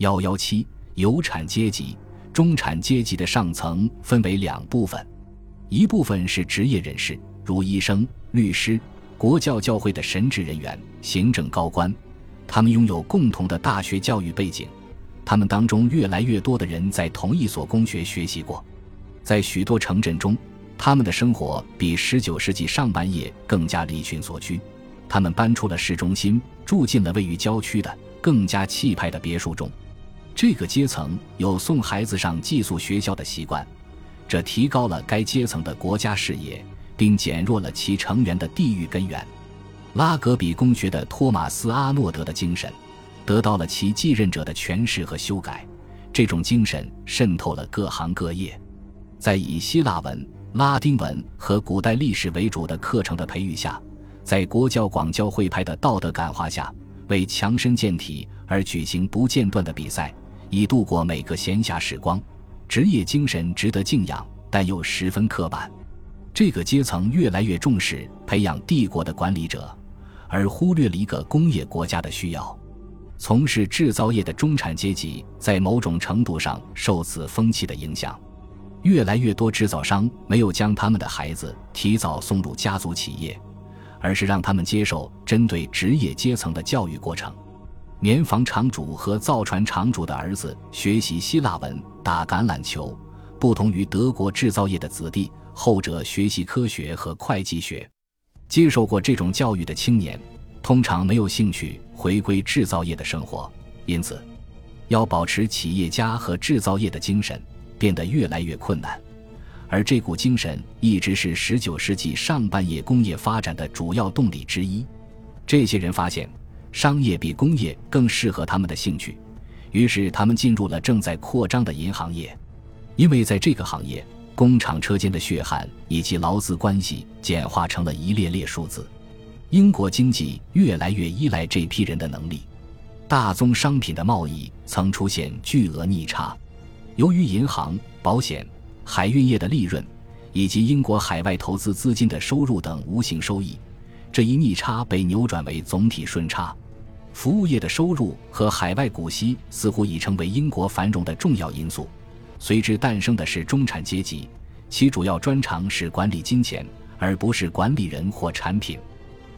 幺幺七，有产阶级。中产阶级的上层分为两部分，一部分是职业人士，如医生、律师、国教教会的神职人员、行政高官，他们拥有共同的大学教育背景，他们当中越来越多的人在同一所公学学习过，在许多城镇中，他们的生活比19世纪上半叶更加离群所居，他们搬出了市中心，住进了位于郊区的更加气派的别墅中。这个阶层有送孩子上寄宿学校的习惯，这提高了该阶层的国家视野，并减弱了其成员的地域根源。拉格比公学的托马斯·阿诺德的精神，得到了其继任者的诠释和修改。这种精神渗透了各行各业，在以希腊文、拉丁文和古代历史为主的课程的培育下，在国教广教会派的道德感化下，为强身健体而举行不间断的比赛。以度过每个闲暇时光，职业精神值得敬仰，但又十分刻板。这个阶层越来越重视培养帝国的管理者，而忽略了一个工业国家的需要。从事制造业的中产阶级在某种程度上受此风气的影响。越来越多制造商没有将他们的孩子提早送入家族企业，而是让他们接受针对职业阶层的教育过程。棉纺厂主和造船厂主的儿子学习希腊文、打橄榄球，不同于德国制造业的子弟，后者学习科学和会计学。接受过这种教育的青年，通常没有兴趣回归制造业的生活，因此，要保持企业家和制造业的精神变得越来越困难。而这股精神一直是19世纪上半叶工业发展的主要动力之一。这些人发现。商业比工业更适合他们的兴趣，于是他们进入了正在扩张的银行业，因为在这个行业，工厂车间的血汗以及劳资关系简化成了一列列数字。英国经济越来越依赖这批人的能力，大宗商品的贸易曾出现巨额逆差，由于银行、保险、海运业的利润，以及英国海外投资资金的收入等无形收益。这一逆差被扭转为总体顺差，服务业的收入和海外股息似乎已成为英国繁荣的重要因素。随之诞生的是中产阶级，其主要专长是管理金钱，而不是管理人或产品。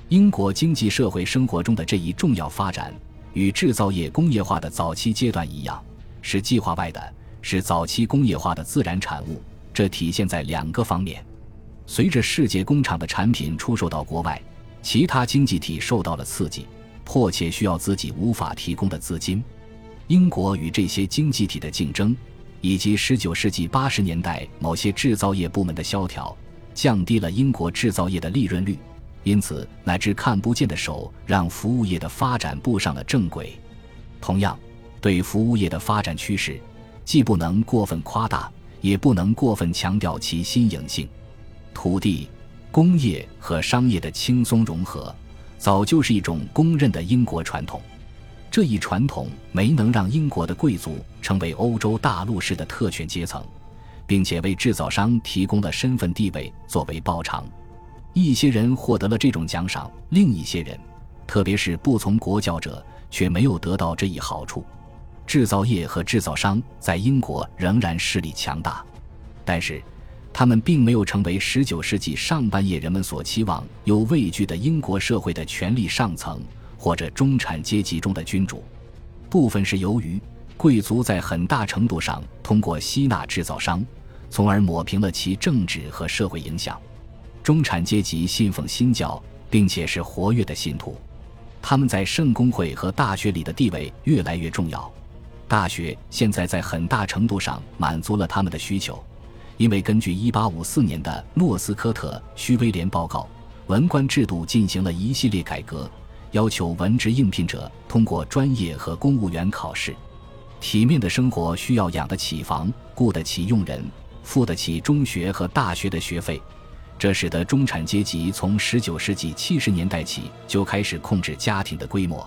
英国经济社会生活中的这一重要发展，与制造业工业化的早期阶段一样，是计划外的，是早期工业化的自然产物。这体现在两个方面：随着世界工厂的产品出售到国外。其他经济体受到了刺激，迫切需要自己无法提供的资金。英国与这些经济体的竞争，以及19世纪80年代某些制造业部门的萧条，降低了英国制造业的利润率。因此，乃至看不见的手让服务业的发展步上了正轨。同样，对服务业的发展趋势，既不能过分夸大，也不能过分强调其新颖性。土地。工业和商业的轻松融合，早就是一种公认的英国传统。这一传统没能让英国的贵族成为欧洲大陆式的特权阶层，并且为制造商提供了身份地位作为报偿。一些人获得了这种奖赏，另一些人，特别是不从国教者，却没有得到这一好处。制造业和制造商在英国仍然势力强大，但是。他们并没有成为19世纪上半叶人们所期望有畏惧的英国社会的权力上层或者中产阶级中的君主。部分是由于贵族在很大程度上通过吸纳制造商，从而抹平了其政治和社会影响。中产阶级信奉新教，并且是活跃的信徒。他们在圣公会和大学里的地位越来越重要。大学现在在很大程度上满足了他们的需求。因为根据1854年的诺斯科特须威廉报告，文官制度进行了一系列改革，要求文职应聘者通过专业和公务员考试。体面的生活需要养得起房、雇得起佣人、付得起中学和大学的学费，这使得中产阶级从19世纪70年代起就开始控制家庭的规模。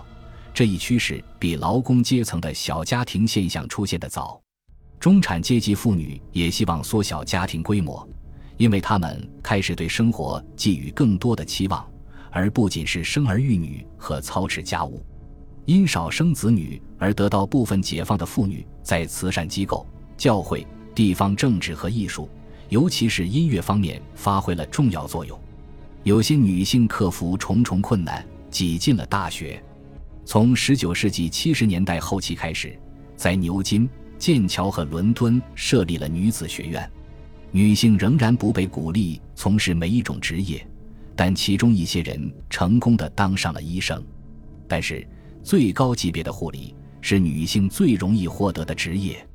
这一趋势比劳工阶层的小家庭现象出现的早。中产阶级妇女也希望缩小家庭规模，因为他们开始对生活寄予更多的期望，而不仅是生儿育女和操持家务。因少生子女而得到部分解放的妇女，在慈善机构、教会、地方政治和艺术，尤其是音乐方面发挥了重要作用。有些女性克服重重困难，挤进了大学。从19世纪70年代后期开始，在牛津、剑桥和伦敦设立了女子学院。女性仍然不被鼓励从事每一种职业，但其中一些人成功的当上了医生。但是，最高级别的护理是女性最容易获得的职业。